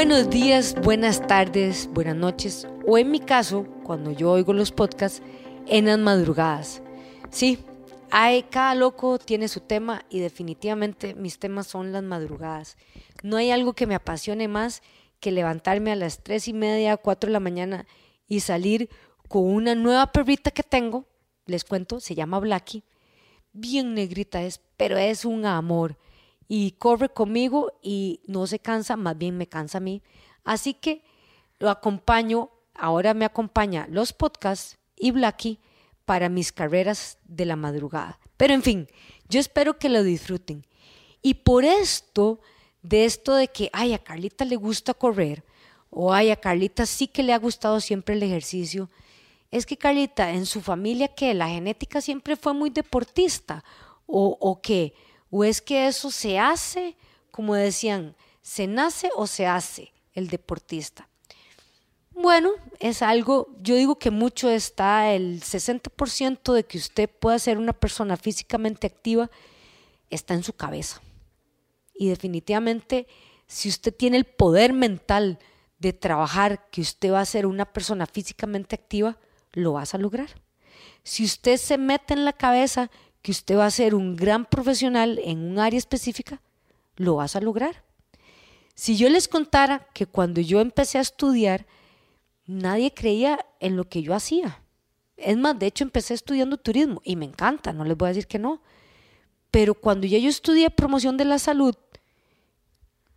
Buenos días, buenas tardes, buenas noches, o en mi caso, cuando yo oigo los podcasts, en las madrugadas. Sí, hay, cada loco tiene su tema y definitivamente mis temas son las madrugadas. No hay algo que me apasione más que levantarme a las tres y media, cuatro de la mañana y salir con una nueva perrita que tengo. Les cuento, se llama Blackie. Bien negrita es, pero es un amor. Y corre conmigo y no se cansa, más bien me cansa a mí. Así que lo acompaño, ahora me acompaña los podcasts y Blackie para mis carreras de la madrugada. Pero en fin, yo espero que lo disfruten. Y por esto, de esto de que, ay, a Carlita le gusta correr, o ay, a Carlita sí que le ha gustado siempre el ejercicio, es que Carlita, en su familia, que la genética siempre fue muy deportista, o, o que, o es que eso se hace, como decían, se nace o se hace el deportista. Bueno, es algo, yo digo que mucho está, el 60% de que usted pueda ser una persona físicamente activa está en su cabeza. Y definitivamente, si usted tiene el poder mental de trabajar que usted va a ser una persona físicamente activa, lo vas a lograr. Si usted se mete en la cabeza que usted va a ser un gran profesional en un área específica, lo vas a lograr. Si yo les contara que cuando yo empecé a estudiar, nadie creía en lo que yo hacía. Es más, de hecho empecé estudiando turismo y me encanta, no les voy a decir que no. Pero cuando ya yo estudié promoción de la salud,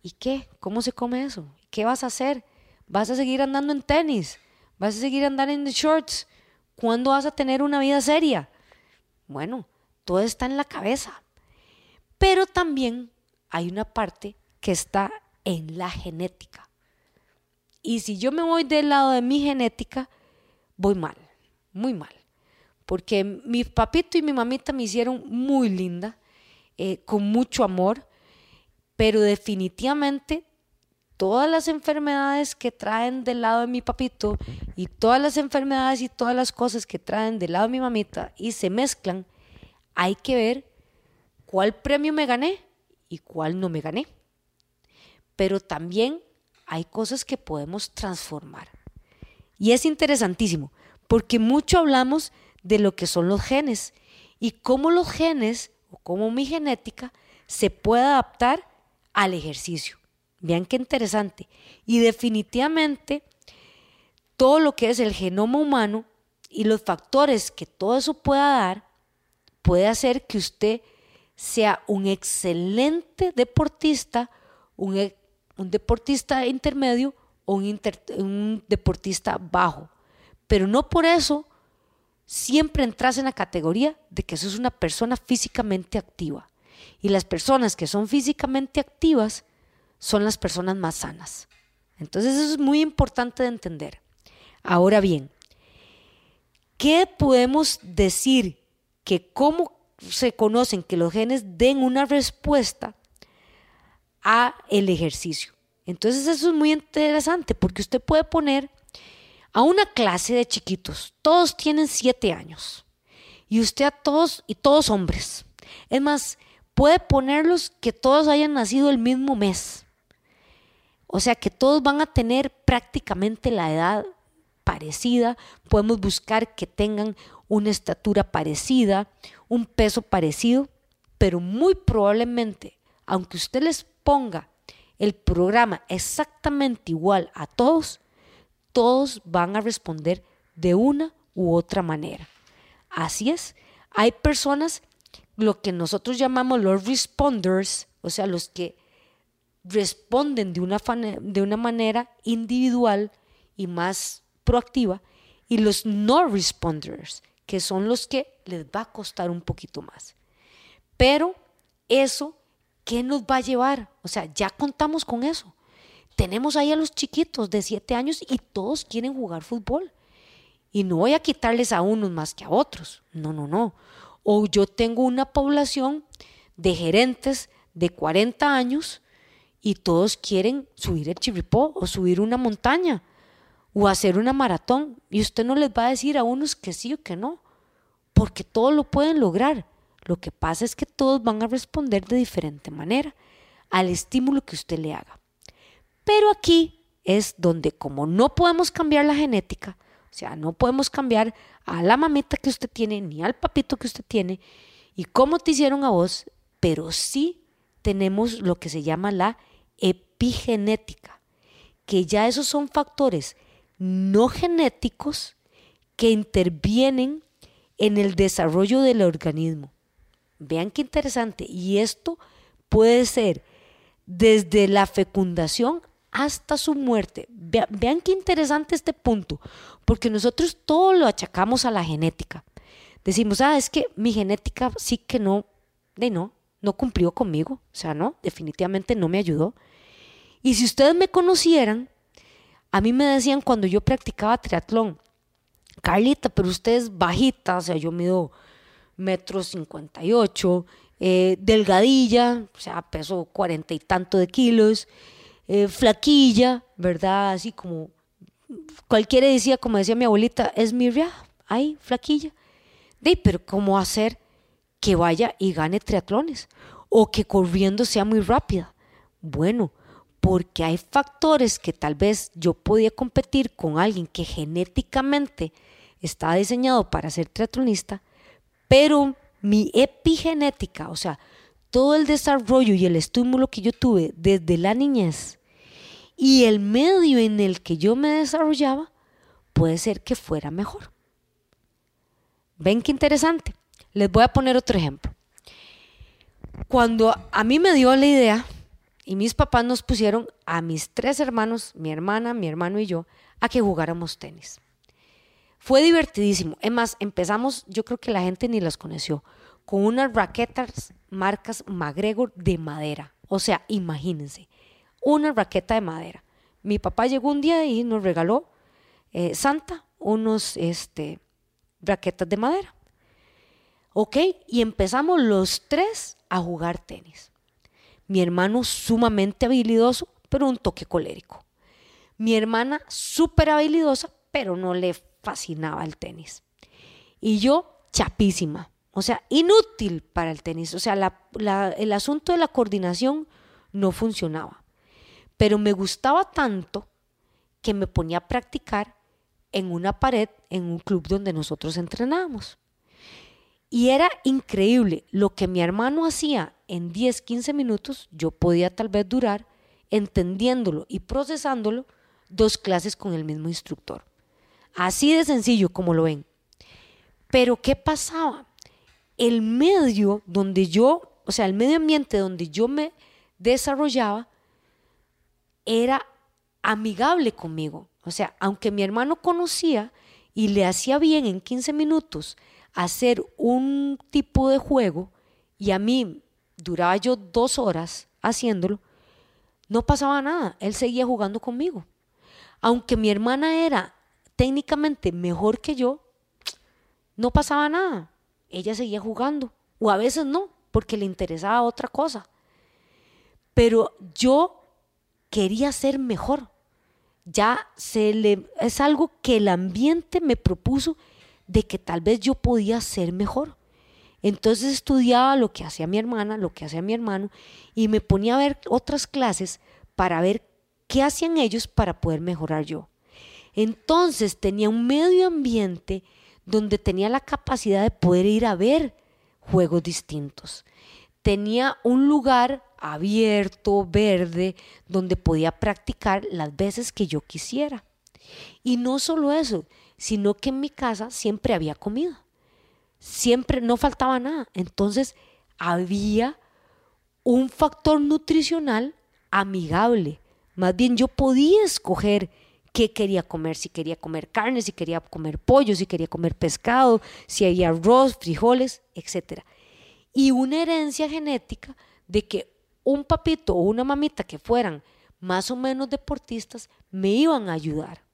¿y qué? ¿Cómo se come eso? ¿Qué vas a hacer? ¿Vas a seguir andando en tenis? ¿Vas a seguir andando en shorts? ¿Cuándo vas a tener una vida seria? Bueno, todo está en la cabeza. Pero también hay una parte que está en la genética. Y si yo me voy del lado de mi genética, voy mal, muy mal. Porque mi papito y mi mamita me hicieron muy linda, eh, con mucho amor, pero definitivamente todas las enfermedades que traen del lado de mi papito y todas las enfermedades y todas las cosas que traen del lado de mi mamita y se mezclan, hay que ver cuál premio me gané y cuál no me gané. Pero también hay cosas que podemos transformar. Y es interesantísimo, porque mucho hablamos de lo que son los genes y cómo los genes o cómo mi genética se puede adaptar al ejercicio. Vean qué interesante. Y definitivamente todo lo que es el genoma humano y los factores que todo eso pueda dar puede hacer que usted sea un excelente deportista, un un deportista intermedio o un, deportista bajo. Pero no por eso siempre entras en la categoría de que sos una persona físicamente activa. Y las personas que son físicamente activas son las personas más sanas. Entonces eso es muy importante de entender. Ahora bien, ¿qué podemos decir que cómo se conocen que los genes den una respuesta a el ejercicio. Entonces eso es muy interesante porque usted puede poner a una clase de chiquitos, todos tienen siete años, y usted a todos, y todos hombres. Es más, puede ponerlos que todos hayan nacido el mismo mes. O sea que todos van a tener prácticamente la edad parecida, podemos buscar que tengan una estatura parecida, un peso parecido, pero muy probablemente, aunque usted les ponga el programa exactamente igual a todos, todos van a responder de una u otra manera. Así es, hay personas, lo que nosotros llamamos los responders, o sea, los que responden de una, de una manera individual y más proactiva, y los no responders, que son los que les va a costar un poquito más. Pero eso ¿qué nos va a llevar? O sea, ya contamos con eso. Tenemos ahí a los chiquitos de 7 años y todos quieren jugar fútbol. Y no voy a quitarles a unos más que a otros. No, no, no. O yo tengo una población de gerentes de 40 años y todos quieren subir el chirripó o subir una montaña o hacer una maratón. Y usted no les va a decir a unos que sí o que no, porque todos lo pueden lograr. Lo que pasa es que todos van a responder de diferente manera al estímulo que usted le haga. Pero aquí es donde como no podemos cambiar la genética, o sea, no podemos cambiar a la mamita que usted tiene ni al papito que usted tiene y cómo te hicieron a vos, pero sí tenemos lo que se llama la epigenética, que ya esos son factores no genéticos que intervienen en el desarrollo del organismo. Vean qué interesante. Y esto puede ser desde la fecundación hasta su muerte. Vean, qué interesante este punto, porque nosotros todo lo achacamos a la genética. Decimos, ah, es que mi genética sí que no, de no, no cumplió conmigo, o sea, no, definitivamente no me ayudó. Y si ustedes me conocieran, a mí me decían cuando yo practicaba triatlón, Carlita, pero usted es bajita, o sea, yo mido metro cincuenta y ocho, eh, delgadilla, o sea, peso cuarenta y tanto de kilos, eh, flaquilla, ¿verdad? Así como cualquiera decía, como decía mi abuelita, es Mirria, ay, flaquilla. De, pero ¿cómo hacer que vaya y gane triatlones? O que corriendo sea muy rápida. Bueno, porque hay factores que tal vez yo podía competir con alguien que genéticamente está diseñado para ser triatlonista, pero mi epigenética, o sea, todo el desarrollo y el estímulo que yo tuve desde la niñez y el medio en el que yo me desarrollaba, puede ser que fuera mejor. ¿Ven qué interesante? Les voy a poner otro ejemplo. Cuando a mí me dio la idea y mis papás nos pusieron a mis tres hermanos, mi hermana, mi hermano y yo, a que jugáramos tenis. Fue divertidísimo. Es más, empezamos, yo creo que la gente ni las conoció, con unas raquetas marcas McGregor de madera. O sea, imagínense, una raqueta de madera. Mi papá llegó un día y nos regaló eh, Santa unos este, raquetas de madera. ¿Ok? Y empezamos los tres a jugar tenis. Mi hermano sumamente habilidoso, pero un toque colérico. Mi hermana súper habilidosa, pero no le fascinaba el tenis. Y yo chapísima. O sea, inútil para el tenis. O sea, el asunto de la coordinación no funcionaba. Pero me gustaba tanto que me ponía a practicar en una pared en un club donde nosotros entrenábamos. Y era increíble lo que mi hermano hacía en 10, 15 minutos, yo podía tal vez durar entendiéndolo y procesándolo dos clases con el mismo instructor. Así de sencillo como lo ven. Pero ¿qué pasaba? el medio donde yo, o sea, el medio ambiente donde yo me desarrollaba era amigable conmigo. O sea, aunque mi hermano conocía y le hacía bien en 15 minutos hacer un tipo de juego y a mí duraba yo dos horas haciéndolo, no pasaba nada. Él seguía jugando conmigo. Aunque mi hermana era técnicamente mejor que yo, no pasaba nada ella seguía jugando. O a veces no, porque le interesaba otra cosa. Pero yo quería ser mejor. Ya se le es algo que el ambiente me propuso de que tal vez yo podía ser mejor. Entonces estudiaba lo que hacía mi hermana, lo que hacía mi hermano y me ponía a ver otras clases para ver qué hacían ellos para poder mejorar yo. Entonces tenía un medio ambiente donde tenía la capacidad de poder ir a ver juegos distintos. Tenía un lugar abierto, verde, donde podía practicar las veces que yo quisiera. Y no solo eso, sino que en mi casa siempre había comida. Siempre no faltaba nada. Entonces había un factor nutricional amigable. Más bien yo podía escoger qué quería comer, si quería comer carne, si quería comer pollo, si quería comer pescado, si había arroz, frijoles, etc. Y una herencia genética de que un papito o una mamita que fueran más o menos deportistas me iban a ayudar.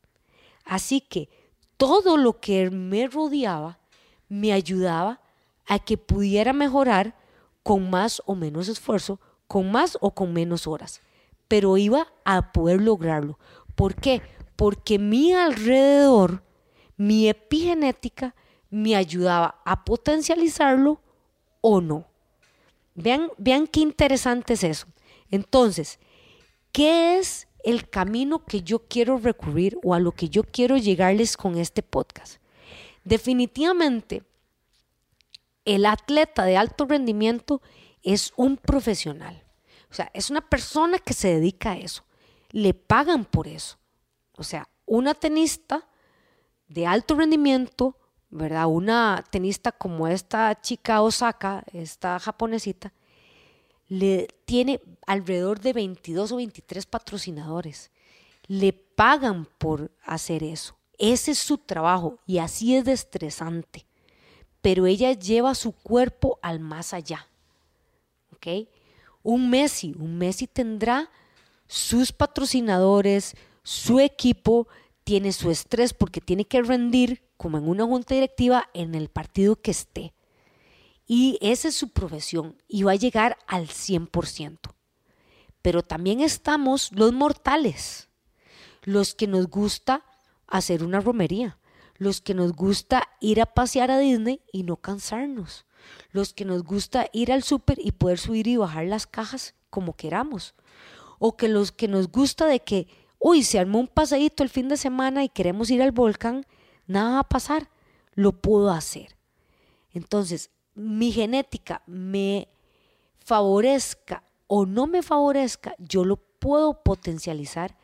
Así que todo lo que me rodeaba me ayudaba a que pudiera mejorar con más o menos esfuerzo, con más o con menos horas, pero iba a poder lograrlo. ¿Por qué? porque mi alrededor, mi epigenética, me ayudaba a potencializarlo o no. Vean, vean qué interesante es eso. Entonces, ¿qué es el camino que yo quiero recurrir o a lo que yo quiero llegarles con este podcast. Definitivamente, el atleta de alto rendimiento es un profesional. O sea, es una persona que se dedica a eso. Le pagan por eso. O sea, una tenista de alto rendimiento, ¿verdad? Una tenista como esta chica Osaka, esta japonesita, le tiene alrededor de 22 o 23 patrocinadores. Le pagan por hacer eso. Ese es su trabajo y así es de estresante. Pero ella lleva su cuerpo al más allá. ¿Ok? Un Messi, un Messi tendrá sus patrocinadores, su equipo, tiene su estrés porque tiene que rendir como en una junta directiva en el partido que esté. Y esa es su profesión y va a llegar al 100%. Pero también estamos los mortales, los que nos gusta hacer una romería, los que nos gusta ir a pasear a Disney y no cansarnos, los que nos gusta ir al súper y poder subir y bajar las cajas como queramos, o que los que nos gusta de que, uy, se armó un paseíto el fin de semana y queremos ir al volcán, nada va a pasar, lo puedo hacer. Entonces, mi genética me favorezca o no me favorezca, yo lo puedo potencializar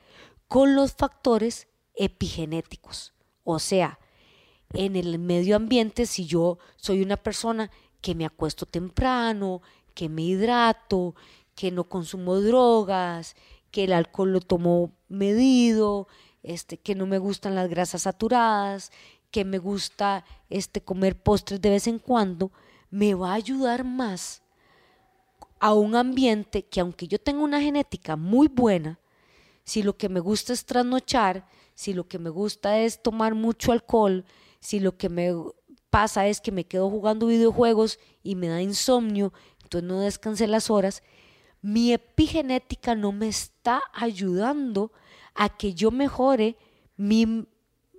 con los factores epigenéticos. O sea, en el medio ambiente, si yo soy una persona que me acuesto temprano, que me hidrato, que no consumo drogas, que el alcohol lo tomo medido, este, que no me gustan las grasas saturadas, que me gusta este, comer postres de vez en cuando, me va a ayudar más a un ambiente que aunque yo tenga una genética muy buena, si lo que me gusta es trasnochar, si lo que me gusta es tomar mucho alcohol, si lo que me pasa es que me quedo jugando videojuegos y me da insomnio, entonces no descansé las horas, mi epigenética no me está ayudando a que yo mejore mi,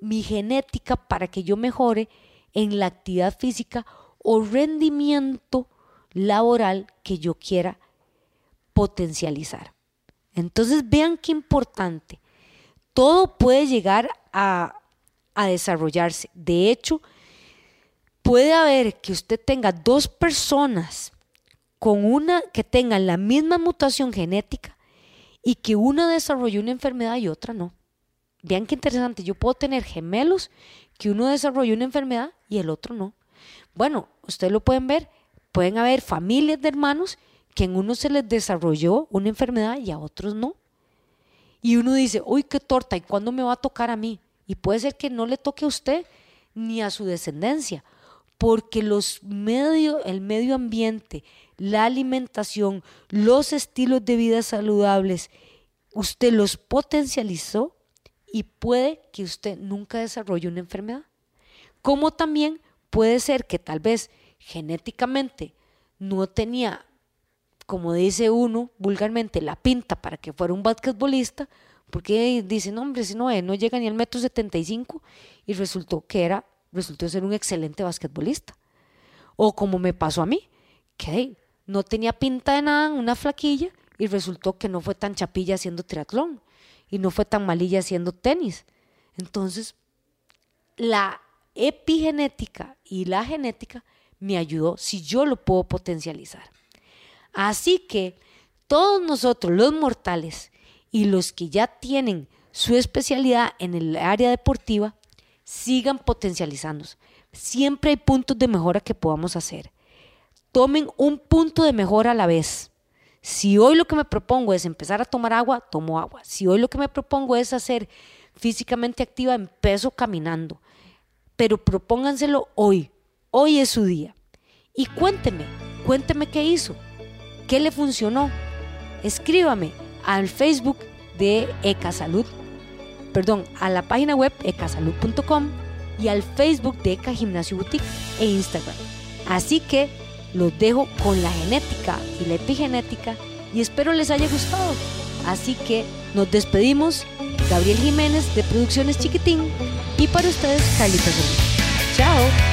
mi genética para que yo mejore en la actividad física o rendimiento laboral que yo quiera potencializar. Entonces vean qué importante. Todo puede llegar a, a desarrollarse. De hecho, puede haber que usted tenga dos personas con una que tengan la misma mutación genética y que una desarrolle una enfermedad y otra no. Vean qué interesante, yo puedo tener gemelos que uno desarrolle una enfermedad y el otro no. Bueno, ustedes lo pueden ver, pueden haber familias de hermanos que en uno se les desarrolló una enfermedad y a otros no. Y uno dice, uy, qué torta, ¿y cuándo me va a tocar a mí? Y puede ser que no le toque a usted ni a su descendencia, porque los medio, el medio ambiente, la alimentación, los estilos de vida saludables, usted los potencializó y puede que usted nunca desarrolle una enfermedad. Como también puede ser que tal vez genéticamente no tenía, como dice uno vulgarmente, la pinta para que fuera un basquetbolista, porque dice, no hombre, si no, no llega ni al metro 75 y resultó que era, resultó ser un excelente basquetbolista. O como me pasó a mí, que no tenía pinta de nada, una flaquilla, y resultó que no fue tan chapilla haciendo triatlón y no fue tan malilla haciendo tenis. Entonces, la epigenética y la genética me ayudó si yo lo puedo potencializar. Así que todos nosotros, los mortales y los que ya tienen su especialidad en el área deportiva, sigan potencializándose. Siempre hay puntos de mejora que podamos hacer. Tomen un punto de mejora a la vez. Si hoy lo que me propongo es empezar a tomar agua, tomo agua. Si hoy lo que me propongo es hacer físicamente activa, empiezo caminando pero propónganselo hoy. Hoy es su día. Y cuénteme, cuénteme qué hizo, qué le funcionó. Escríbame al Facebook de Ecasalud, perdón, a la página web ecasalud.com y al Facebook de Eca Gimnasio Boutique e Instagram. Así que los dejo con la genética y la epigenética y espero les haya gustado. Así que nos despedimos. Gabriel Jiménez de Producciones Chiquitín y para ustedes Carlitos Chao.